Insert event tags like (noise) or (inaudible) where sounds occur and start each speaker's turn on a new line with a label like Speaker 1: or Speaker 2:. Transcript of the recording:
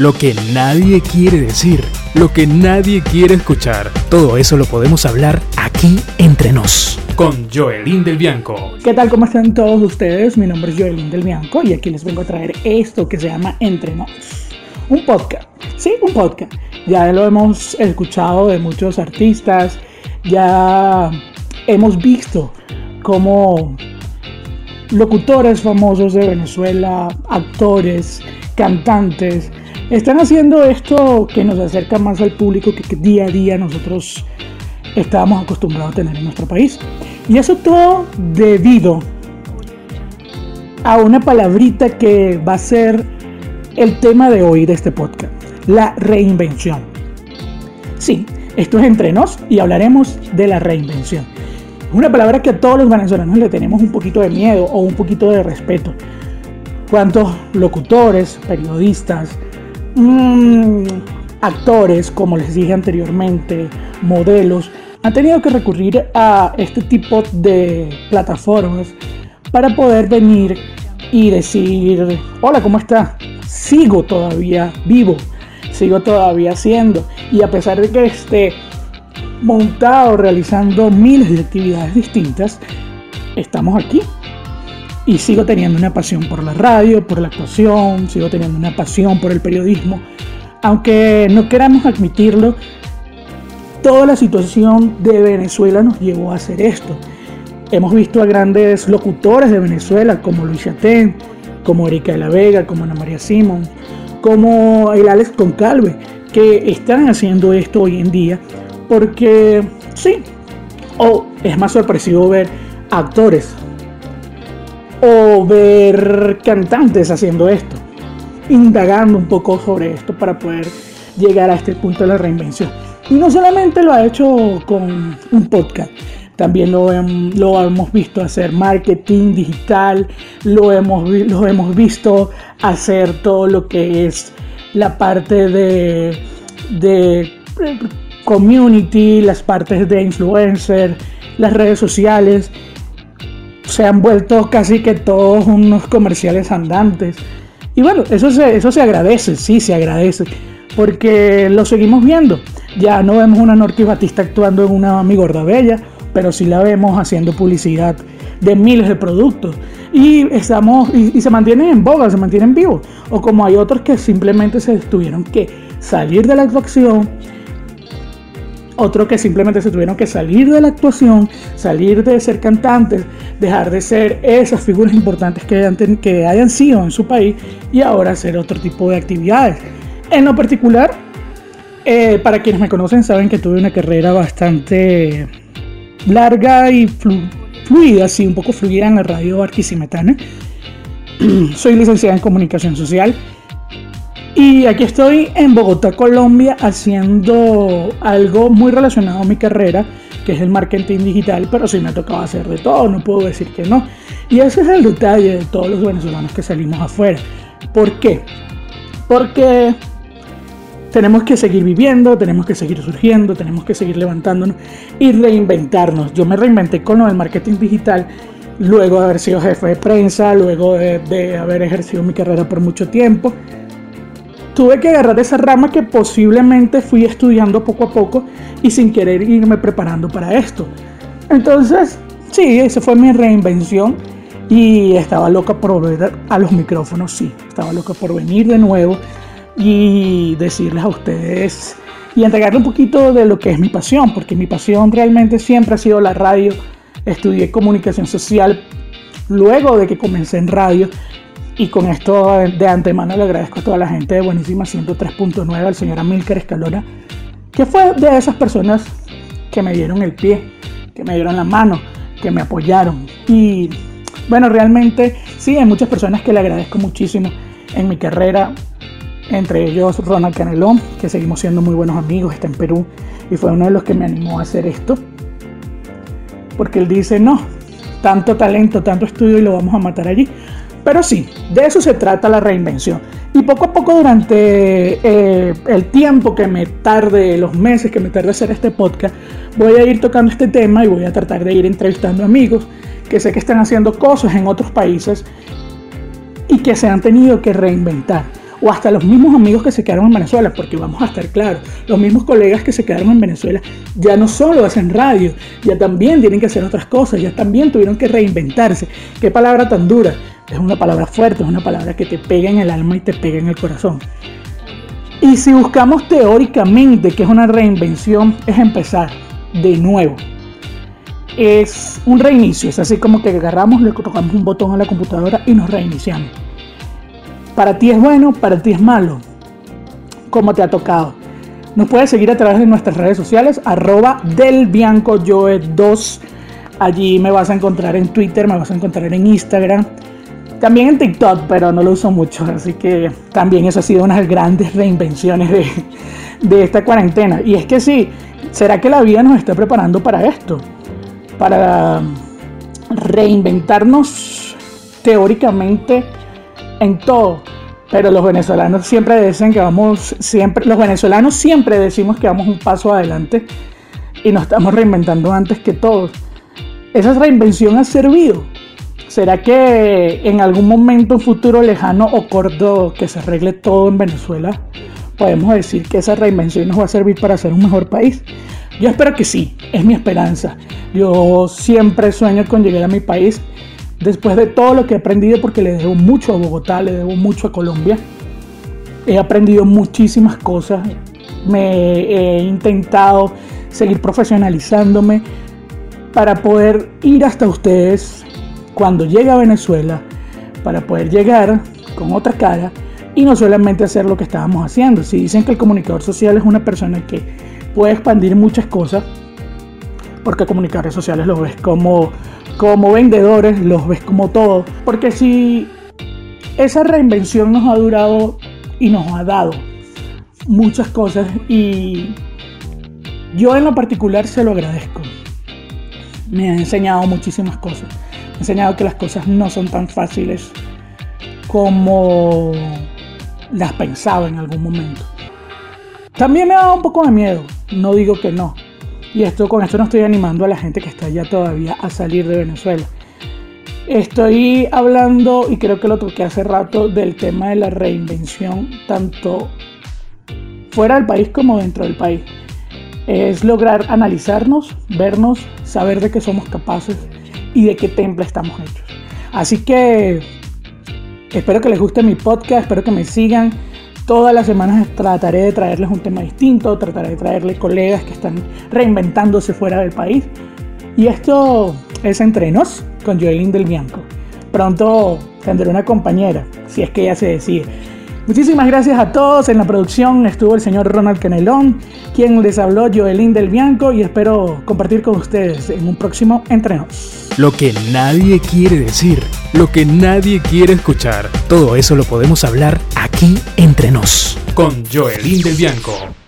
Speaker 1: lo que nadie quiere decir, lo que nadie quiere escuchar. Todo eso lo podemos hablar aquí entre nos. Con Joelín del Bianco.
Speaker 2: ¿Qué tal? ¿Cómo están todos ustedes? Mi nombre es Joelín del Bianco y aquí les vengo a traer esto que se llama Entre nos. Un podcast. Sí, un podcast. Ya lo hemos escuchado de muchos artistas. Ya hemos visto cómo locutores famosos de Venezuela, actores, cantantes, están haciendo esto que nos acerca más al público que, día a día nosotros estábamos acostumbrados a tener en nuestro país. Y eso todo debido a una palabrita que va a ser el tema de hoy de este podcast, la reinvención. Sí, esto es entre nos y hablaremos de la reinvención. Una palabra que a todos los venezolanos le tenemos un poquito de miedo o un poquito de respeto. ¿Cuántos locutores, periodistas, mmm, actores, como les dije anteriormente, modelos, han tenido que recurrir a este tipo de plataformas para poder venir y decir, hola, ¿cómo está? Sigo todavía vivo, sigo todavía haciendo. Y a pesar de que esté montado realizando miles de actividades distintas, estamos aquí. Y sigo teniendo una pasión por la radio, por la actuación, sigo teniendo una pasión por el periodismo. Aunque no queramos admitirlo, toda la situación de Venezuela nos llevó a hacer esto. Hemos visto a grandes locutores de Venezuela como Luis Chatén, como Erika de la Vega, como Ana María Simón, como el Alex Concalve, que están haciendo esto hoy en día porque sí, o es más sorpresivo ver actores o ver cantantes haciendo esto, indagando un poco sobre esto para poder llegar a este punto de la reinvención. Y no solamente lo ha hecho con un podcast, también lo, hemos visto hacer marketing digital, lo hemos, visto hacer todo lo que es la parte de, de community, las partes de influencer, las redes sociales, se han vuelto casi que todos unos comerciales andantes. Y bueno, eso se, eso se agradece, sí, se agradece, porque lo seguimos viendo. Ya no vemos una Norte Batista actuando en una Mi Gorda Bella, pero sí la vemos haciendo publicidad de miles de productos. Y, estamos, y, y se mantienen en boga, se mantienen vivos. O como hay otros que simplemente se tuvieron que salir de la actuación otro que simplemente se tuvieron que salir de la actuación, salir de ser cantantes, dejar de ser esas figuras importantes que hayan, que hayan sido en su país y ahora hacer otro tipo de actividades. En lo particular, eh, para quienes me conocen saben que tuve una carrera bastante larga y fluida, sí, un poco fluida en la radio Barquisimetana. (clears throat) Soy licenciada en comunicación social y aquí estoy en Bogotá, Colombia, haciendo algo muy relacionado a mi carrera, que es el marketing digital, pero sí me ha tocado hacer de todo, no puedo decir que no. Y ese es el detalle de todos los venezolanos que salimos afuera. ¿Por qué? Porque tenemos que seguir viviendo, tenemos que seguir surgiendo, tenemos que seguir levantándonos y reinventarnos. Yo me reinventé con lo del marketing digital luego de haber sido jefe de prensa, luego de, de haber ejercido mi carrera por mucho tiempo tuve que agarrar esa rama que posiblemente fui estudiando poco a poco y sin querer irme preparando para esto. Entonces, sí, esa fue mi reinvención y estaba loca por volver a los micrófonos, sí, estaba loca por venir de nuevo y decirles a ustedes y entregarle un poquito de lo que es mi pasión, porque mi pasión realmente siempre ha sido la radio. Estudié comunicación social luego de que comencé en radio y con esto de antemano le agradezco a toda la gente de Buenísima 103.9, al señor Amílcar Escalona, que fue de esas personas que me dieron el pie, que me dieron la mano, que me apoyaron. Y bueno, realmente sí, hay muchas personas que le agradezco muchísimo en mi carrera, entre ellos Ronald Canelón, que seguimos siendo muy buenos amigos, está en Perú y fue uno de los que me animó a hacer esto. Porque él dice, no, tanto talento, tanto estudio y lo vamos a matar allí. Pero sí, de eso se trata la reinvención. Y poco a poco durante eh, el tiempo que me tarde, los meses que me tarde hacer este podcast, voy a ir tocando este tema y voy a tratar de ir entrevistando amigos que sé que están haciendo cosas en otros países y que se han tenido que reinventar. o hasta los mismos amigos que se quedaron en Venezuela, porque vamos a estar claros, los mismos colegas que se quedaron en Venezuela ya no solo hacen radio, ya también tienen que hacer otras cosas, ya también tuvieron que reinventarse. Qué palabra tan dura, es una palabra fuerte, es una palabra que te pega en el alma y te pega en el corazón. Y si buscamos teóricamente que es una reinvención, es empezar de nuevo. Es un reinicio, es así como que agarramos, le tocamos un botón a la computadora y nos reiniciamos. Para ti es bueno, para ti es malo, como te ha tocado. Nos puedes seguir a través de nuestras redes sociales, arroba del 2. Allí me vas a encontrar en Twitter, me vas a encontrar en Instagram también en TikTok, pero no lo uso mucho, así que también eso ha sido una de las grandes reinvenciones de, esta cuarentena. Y es que sí, ¿será que la vida nos está preparando para esto? Para reinventarnos teóricamente en todo. Pero los venezolanos siempre dicen que vamos, siempre, los venezolanos siempre decimos que vamos un paso adelante y nos estamos reinventando antes que todos. Esa reinvención ha servido ¿Será que en algún momento, futuro lejano o corto, que se arregle todo en Venezuela, podemos decir que esa reinvención nos va a servir para ser un mejor país? Yo espero que sí, es mi esperanza. Yo siempre sueño con llegar a mi país después de todo lo que he aprendido, porque le debo mucho a Bogotá, le debo mucho a Colombia. He aprendido muchísimas cosas, me he intentado seguir profesionalizándome para poder ir hasta ustedes cuando llega a Venezuela para poder llegar con otra cara y no solamente hacer lo que estábamos haciendo. Si dicen que el comunicador social es una persona que puede expandir muchas cosas, porque comunicadores sociales los ves como, como vendedores, los ves como todo. Porque si esa reinvención nos ha durado y nos ha dado muchas cosas y yo en lo particular se lo agradezco. Me ha enseñado muchísimas cosas enseñado que las cosas no son tan fáciles como las pensaba en algún momento. También me ha dado un poco de miedo, no digo que no. Y esto con esto no estoy animando a la gente que está ya todavía a salir de Venezuela. Estoy hablando, y creo que lo toqué hace rato, del tema de la reinvención, tanto fuera del país como dentro del país. Es lograr analizarnos, vernos, saber de qué somos capaces y de qué temple estamos hechos. Así que espero que les guste mi podcast, espero que me sigan. Todas las semanas trataré de traerles un tema distinto, trataré de traerles colegas que están reinventándose fuera del país. Y esto es Entrenos con Joelyn del Bianco. Pronto tendré una compañera, si es que ella se decide. Muchísimas gracias a todos. En la producción estuvo el señor Ronald Canelón, quien les habló Joelín del Bianco y espero compartir con ustedes en un próximo Entrenos.
Speaker 1: Lo que nadie quiere decir, lo que nadie quiere escuchar, todo eso lo podemos hablar aquí entre nos con Joelín del Bianco.